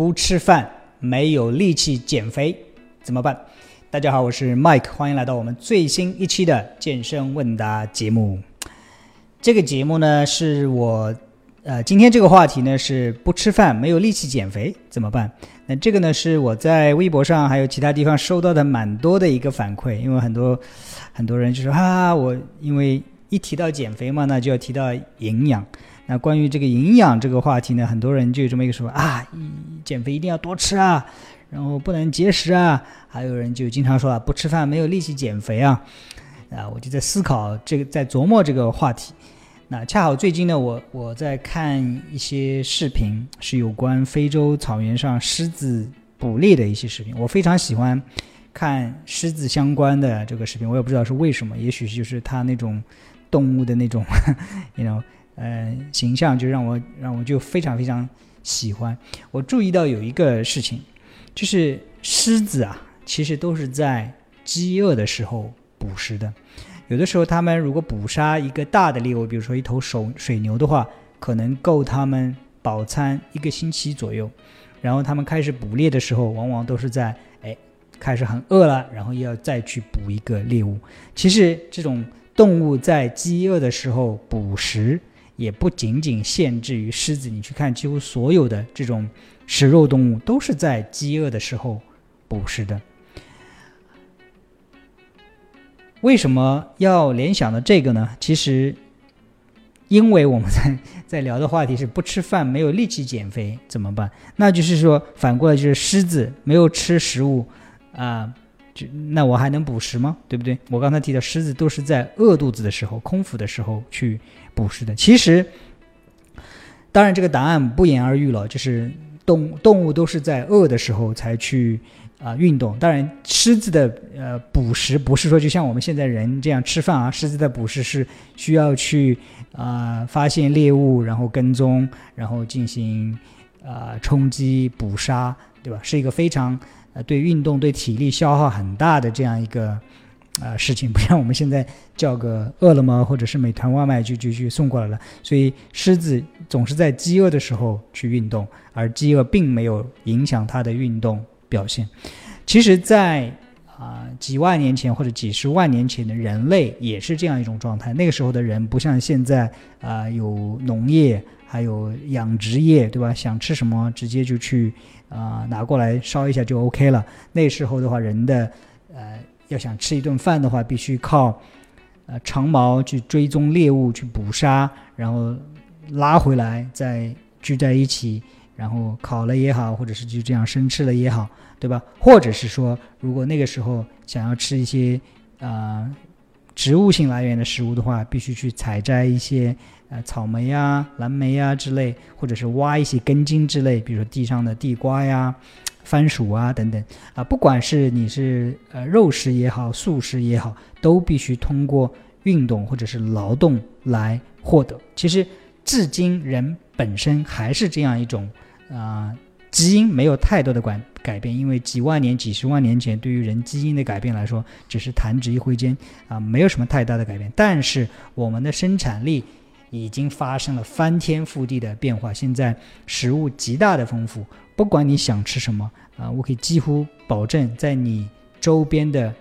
不吃饭没有力气减肥怎么办？大家好，我是 Mike，欢迎来到我们最新一期的健身问答节目。这个节目呢，是我呃，今天这个话题呢是不吃饭没有力气减肥怎么办？那这个呢是我在微博上还有其他地方收到的蛮多的一个反馈，因为很多很多人就说啊，我因为一提到减肥嘛，那就要提到营养。那关于这个营养这个话题呢，很多人就有这么一个说啊，减肥一定要多吃啊，然后不能节食啊。还有人就经常说啊，不吃饭没有力气减肥啊。啊，我就在思考这个，在琢磨这个话题。那恰好最近呢，我我在看一些视频，是有关非洲草原上狮子捕猎的一些视频。我非常喜欢看狮子相关的这个视频，我也不知道是为什么，也许就是它那种动物的那种，你知嗯。形象就让我让我就非常非常喜欢。我注意到有一个事情，就是狮子啊，其实都是在饥饿的时候捕食的。有的时候，他们如果捕杀一个大的猎物，比如说一头手水牛的话，可能够他们饱餐一个星期左右。然后他们开始捕猎的时候，往往都是在哎开始很饿了，然后又要再去捕一个猎物。其实这种动物在饥饿的时候捕食。也不仅仅限制于狮子，你去看，几乎所有的这种食肉动物都是在饥饿的时候捕食的。为什么要联想到这个呢？其实，因为我们在 在聊的话题是不吃饭没有力气减肥怎么办？那就是说，反过来就是狮子没有吃食物啊。就那我还能捕食吗？对不对？我刚才提到狮子都是在饿肚子的时候、空腹的时候去捕食的。其实，当然这个答案不言而喻了，就是动动物都是在饿的时候才去啊运动。当然，狮子的呃捕食不是说就像我们现在人这样吃饭啊，狮子的捕食是需要去啊发现猎物，然后跟踪，然后进行啊冲击、捕杀，对吧？是一个非常。呃，对运动、对体力消耗很大的这样一个啊事情，不像我们现在叫个饿了么或者是美团外卖就就去送过来了。所以狮子总是在饥饿的时候去运动，而饥饿并没有影响它的运动表现。其实，在啊几万年前或者几十万年前的人类也是这样一种状态。那个时候的人不像现在啊有农业。还有养殖业，对吧？想吃什么，直接就去啊拿过来烧一下就 OK 了。那时候的话，人的呃要想吃一顿饭的话，必须靠呃长矛去追踪猎物，去捕杀，然后拉回来，再聚在一起，然后烤了也好，或者是就这样生吃了也好，对吧？或者是说，如果那个时候想要吃一些啊植物性来源的食物的话，必须去采摘一些。呃，草莓呀、蓝莓呀之类，或者是挖一些根茎之类，比如说地上的地瓜呀、番薯啊等等啊，不管是你是呃肉食也好、素食也好，都必须通过运动或者是劳动来获得。其实，至今人本身还是这样一种啊，基因没有太多的改改变，因为几万年、几十万年前对于人基因的改变来说，只是弹指一挥间啊，没有什么太大的改变。但是我们的生产力。已经发生了翻天覆地的变化。现在食物极大的丰富，不管你想吃什么啊，我可以几乎保证，在你周边的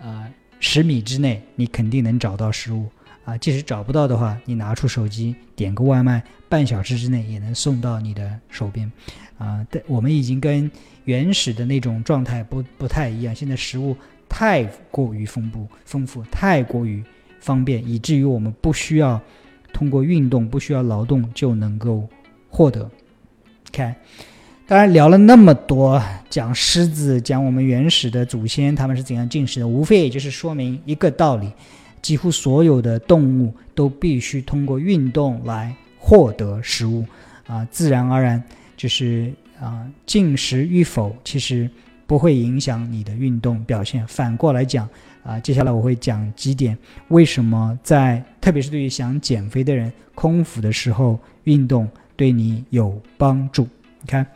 啊十米之内，你肯定能找到食物啊。即使找不到的话，你拿出手机点个外卖，半小时之内也能送到你的手边啊。但我们已经跟原始的那种状态不不太一样。现在食物太过于丰富，丰富太过于方便，以至于我们不需要。通过运动不需要劳动就能够获得。看，当然聊了那么多，讲狮子，讲我们原始的祖先他们是怎样进食的，无非也就是说明一个道理：几乎所有的动物都必须通过运动来获得食物。啊，自然而然就是啊，进食与否其实不会影响你的运动表现。反过来讲。啊，接下来我会讲几点，为什么在特别是对于想减肥的人，空腹的时候运动对你有帮助？你看，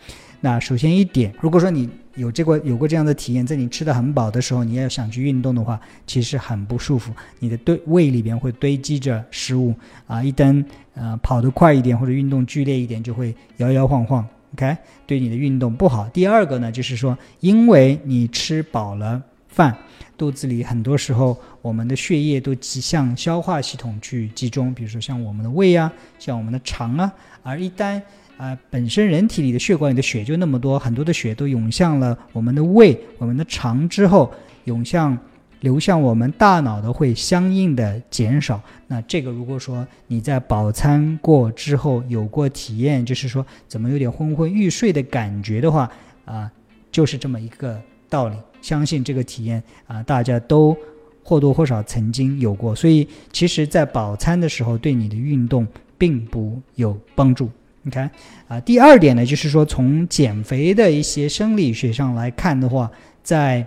那首先一点，如果说你有这个有过这样的体验，在你吃的很饱的时候，你要想去运动的话，其实很不舒服，你的堆胃里边会堆积着食物啊，一旦呃跑得快一点或者运动剧烈一点，就会摇摇晃晃，，OK，对你的运动不好。第二个呢，就是说，因为你吃饱了饭，肚子里很多时候我们的血液都集向消化系统去集中，比如说像我们的胃啊，像我们的肠啊，而一旦啊，本身人体里的血管里的血就那么多，很多的血都涌向了我们的胃、我们的肠之后，涌向流向我们大脑的会相应的减少。那这个如果说你在饱餐过之后有过体验，就是说怎么有点昏昏欲睡的感觉的话，啊，就是这么一个道理。相信这个体验啊，大家都或多或少曾经有过。所以其实，在饱餐的时候，对你的运动并不有帮助。你看啊，第二点呢，就是说从减肥的一些生理学上来看的话，在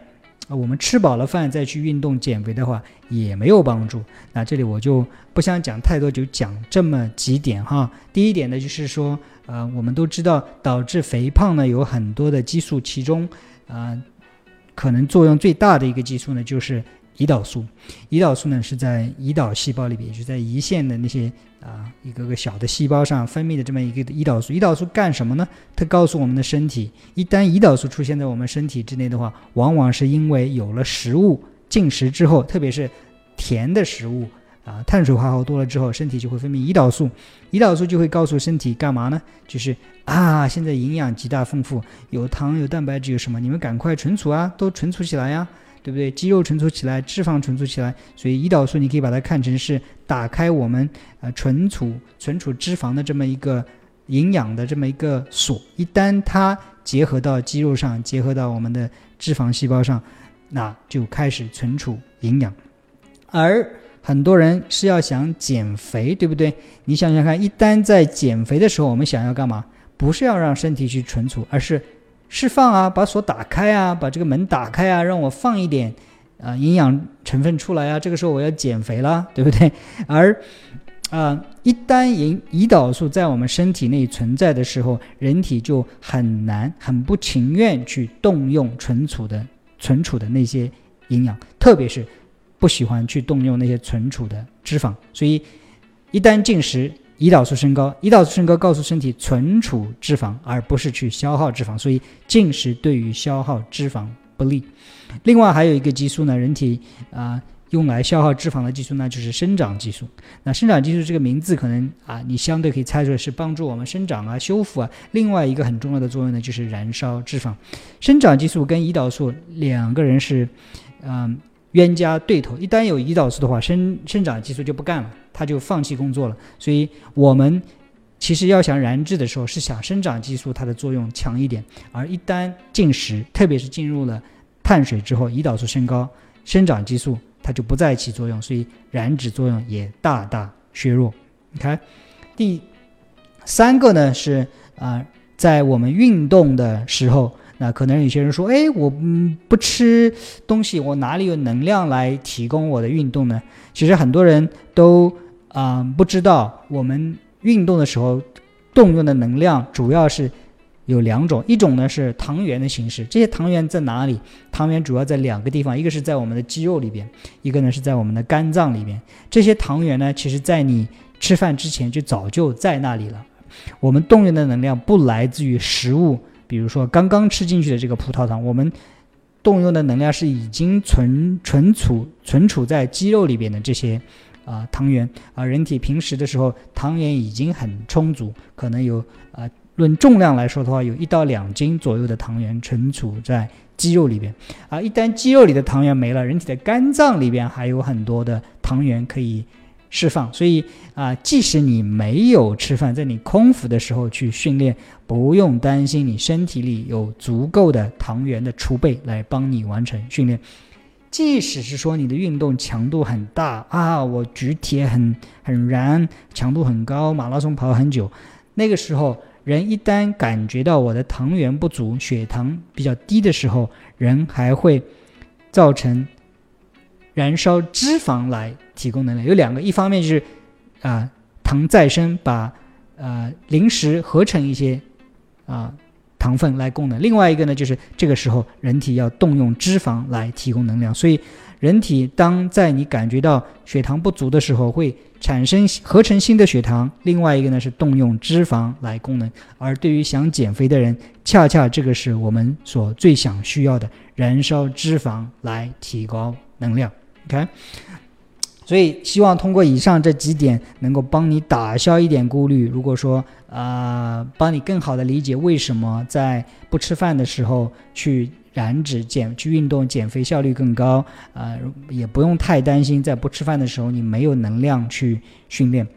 我们吃饱了饭再去运动减肥的话，也没有帮助。那这里我就不想讲太多，就讲这么几点哈。第一点呢，就是说，呃，我们都知道导致肥胖呢有很多的激素，其中啊，可能作用最大的一个激素呢就是。胰岛素，胰岛素呢是在胰岛细胞里边，也就在胰腺的那些啊一个个小的细胞上分泌的这么一个胰岛素。胰岛素干什么呢？它告诉我们的身体，一旦胰岛素出现在我们身体之内的话，往往是因为有了食物进食之后，特别是甜的食物啊，碳水化合物多了之后，身体就会分泌胰岛素。胰岛素就会告诉身体干嘛呢？就是啊，现在营养极大丰富，有糖有蛋白质有什么？你们赶快存储啊，都存储起来呀。对不对？肌肉存储起来，脂肪存储起来，所以胰岛素你可以把它看成是打开我们呃存储存储脂肪的这么一个营养的这么一个锁。一旦它结合到肌肉上，结合到我们的脂肪细胞上，那就开始存储营养。而很多人是要想减肥，对不对？你想想看，一旦在减肥的时候，我们想要干嘛？不是要让身体去存储，而是。释放啊，把锁打开啊，把这个门打开啊，让我放一点啊营养成分出来啊。这个时候我要减肥了，对不对？而啊，一旦胰胰岛素在我们身体内存在的时候，人体就很难、很不情愿去动用存储的存储的那些营养，特别是不喜欢去动用那些存储的脂肪。所以，一旦进食。胰岛素升高，胰岛素升高告诉身体存储脂肪，而不是去消耗脂肪，所以进食对于消耗脂肪不利。另外还有一个激素呢，人体啊用来消耗脂肪的激素呢，就是生长激素。那生长激素这个名字可能啊，你相对可以猜出来是帮助我们生长啊、修复啊。另外一个很重要的作用呢，就是燃烧脂肪。生长激素跟胰岛素两个人是嗯冤家对头，一旦有胰岛素的话，生生长激素就不干了。它就放弃工作了，所以我们其实要想燃脂的时候，是想生长激素它的作用强一点，而一旦进食，特别是进入了碳水之后，胰岛素升高，生长激素它就不再起作用，所以燃脂作用也大大削弱。你看，第三个呢是啊，在我们运动的时候，那可能有些人说，哎，我嗯不吃东西，我哪里有能量来提供我的运动呢？其实很多人都。啊，不知道我们运动的时候动用的能量主要是有两种，一种呢是糖原的形式，这些糖原在哪里？糖原主要在两个地方，一个是在我们的肌肉里边，一个呢是在我们的肝脏里边。这些糖原呢，其实在你吃饭之前就早就在那里了。我们动用的能量不来自于食物，比如说刚刚吃进去的这个葡萄糖，我们动用的能量是已经存存储存储在肌肉里边的这些。啊，糖原啊，人体平时的时候糖原已经很充足，可能有啊，论重量来说的话，有一到两斤左右的糖原存储在肌肉里边。啊，一旦肌肉里的糖原没了，人体的肝脏里边还有很多的糖原可以释放。所以啊，即使你没有吃饭，在你空腹的时候去训练，不用担心你身体里有足够的糖原的储备来帮你完成训练。即使是说你的运动强度很大啊，我举铁很很燃，强度很高，马拉松跑很久，那个时候人一旦感觉到我的糖原不足，血糖比较低的时候，人还会造成燃烧脂肪来提供能量。有两个，一方面就是啊糖再生，把呃零食合成一些啊糖分来供能。另外一个呢，就是这个时候人体要动用脂肪来提供能量。所以，人体当在你感觉到血糖不足的时候，会产生合成新的血糖。另外一个呢，是动用脂肪来供能。而对于想减肥的人，恰恰这个是我们所最想需要的，燃烧脂肪来提高能量。OK。所以，希望通过以上这几点，能够帮你打消一点顾虑。如果说，啊，帮你更好的理解为什么在不吃饭的时候去燃脂减、去运动减肥效率更高，啊，也不用太担心在不吃饭的时候你没有能量去训练。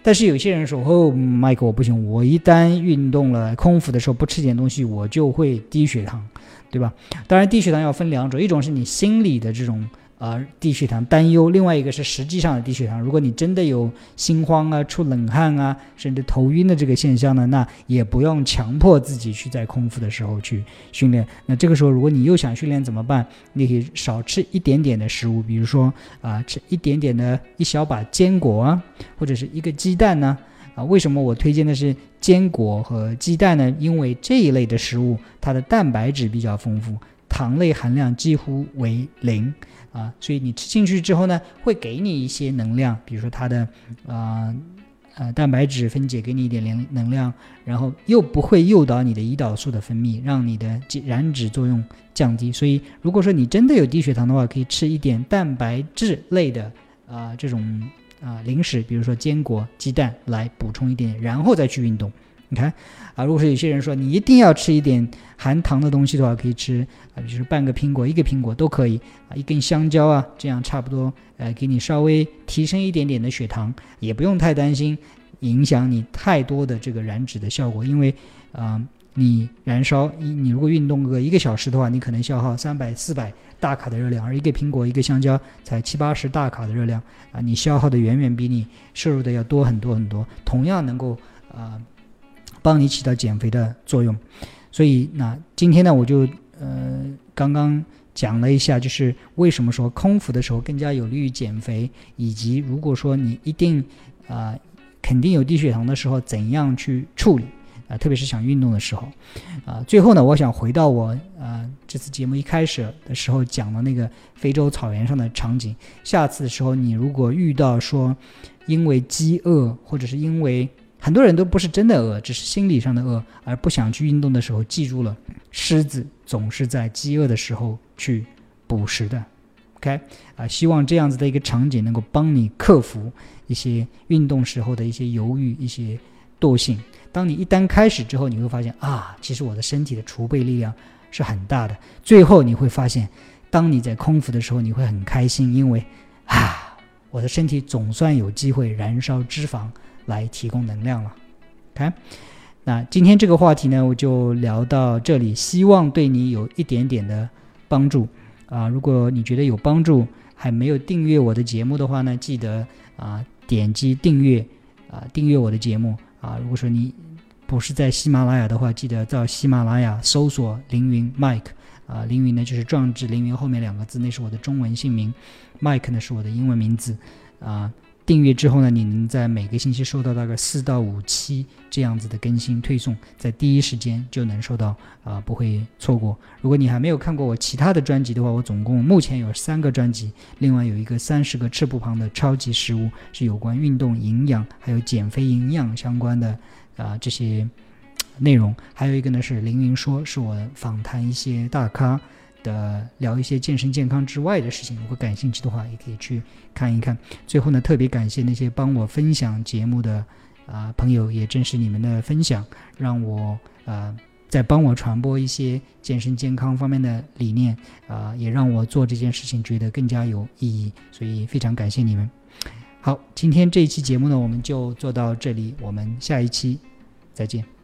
但是有些人说，哦，麦克，我不行，我一旦运动了空腹的时候不吃点东西，我就会低血糖，对吧？当然，低血糖要分两种，一种是你心理的这种。啊，低血糖担忧，另外一个是实际上的低血糖。如果你真的有心慌啊、出冷汗啊，甚至头晕的这个现象呢，那也不用强迫自己去在空腹的时候去训练。那这个时候，如果你又想训练怎么办？你可以少吃一点点的食物，比如说啊，吃一点点的一小把坚果啊，或者是一个鸡蛋呢。啊，为什么我推荐的是坚果和鸡蛋呢？因为这一类的食物它的蛋白质比较丰富，糖类含量几乎为零。啊，所以你吃进去之后呢，会给你一些能量，比如说它的，啊，呃，蛋白质分解给你一点能能量，然后又不会诱导你的胰岛素的分泌，让你的燃脂作用降低。所以，如果说你真的有低血糖的话，可以吃一点蛋白质类的啊这种啊零食，比如说坚果、鸡蛋来补充一点，然后再去运动。你看，啊，如果说有些人说你一定要吃一点含糖的东西的话，可以吃啊，就是半个苹果、一个苹果都可以啊，一根香蕉啊，这样差不多，呃，给你稍微提升一点点的血糖，也不用太担心影响你太多的这个燃脂的效果，因为啊，你燃烧你你如果运动个一个小时的话，你可能消耗三百、四百大卡的热量，而一个苹果、一个香蕉才七八十大卡的热量啊，你消耗的远远比你摄入的要多很多很多，同样能够啊。帮你起到减肥的作用，所以那今天呢，我就呃刚刚讲了一下，就是为什么说空腹的时候更加有利于减肥，以及如果说你一定啊肯定有低血糖的时候，怎样去处理啊，特别是想运动的时候啊。最后呢，我想回到我啊这次节目一开始的时候讲的那个非洲草原上的场景。下次的时候，你如果遇到说因为饥饿或者是因为很多人都不是真的饿，只是心理上的饿，而不想去运动的时候，记住了，狮子总是在饥饿的时候去捕食的。OK，啊，希望这样子的一个场景能够帮你克服一些运动时候的一些犹豫、一些惰性。当你一旦开始之后，你会发现啊，其实我的身体的储备力量是很大的。最后你会发现，当你在空腹的时候，你会很开心，因为啊，我的身体总算有机会燃烧脂肪。来提供能量了，OK，那今天这个话题呢，我就聊到这里，希望对你有一点点的帮助啊。如果你觉得有帮助，还没有订阅我的节目的话呢，记得啊点击订阅啊订阅我的节目啊。如果说你不是在喜马拉雅的话，记得到喜马拉雅搜索凌云 Mike 啊，凌云呢就是壮志凌云后面两个字，那是我的中文姓名，Mike 呢是我的英文名字啊。订阅之后呢，你能在每个星期收到大概四到五期这样子的更新推送，在第一时间就能收到啊，不会错过。如果你还没有看过我其他的专辑的话，我总共目前有三个专辑，另外有一个三十个赤不旁的超级食物，是有关运动营养还有减肥营养相关的啊这些内容。还有一个呢是凌云说，是我访谈一些大咖。的聊一些健身健康之外的事情，如果感兴趣的话，也可以去看一看。最后呢，特别感谢那些帮我分享节目的啊朋友，也正是你们的分享，让我啊在帮我传播一些健身健康方面的理念啊，也让我做这件事情觉得更加有意义。所以非常感谢你们。好，今天这一期节目呢，我们就做到这里，我们下一期再见。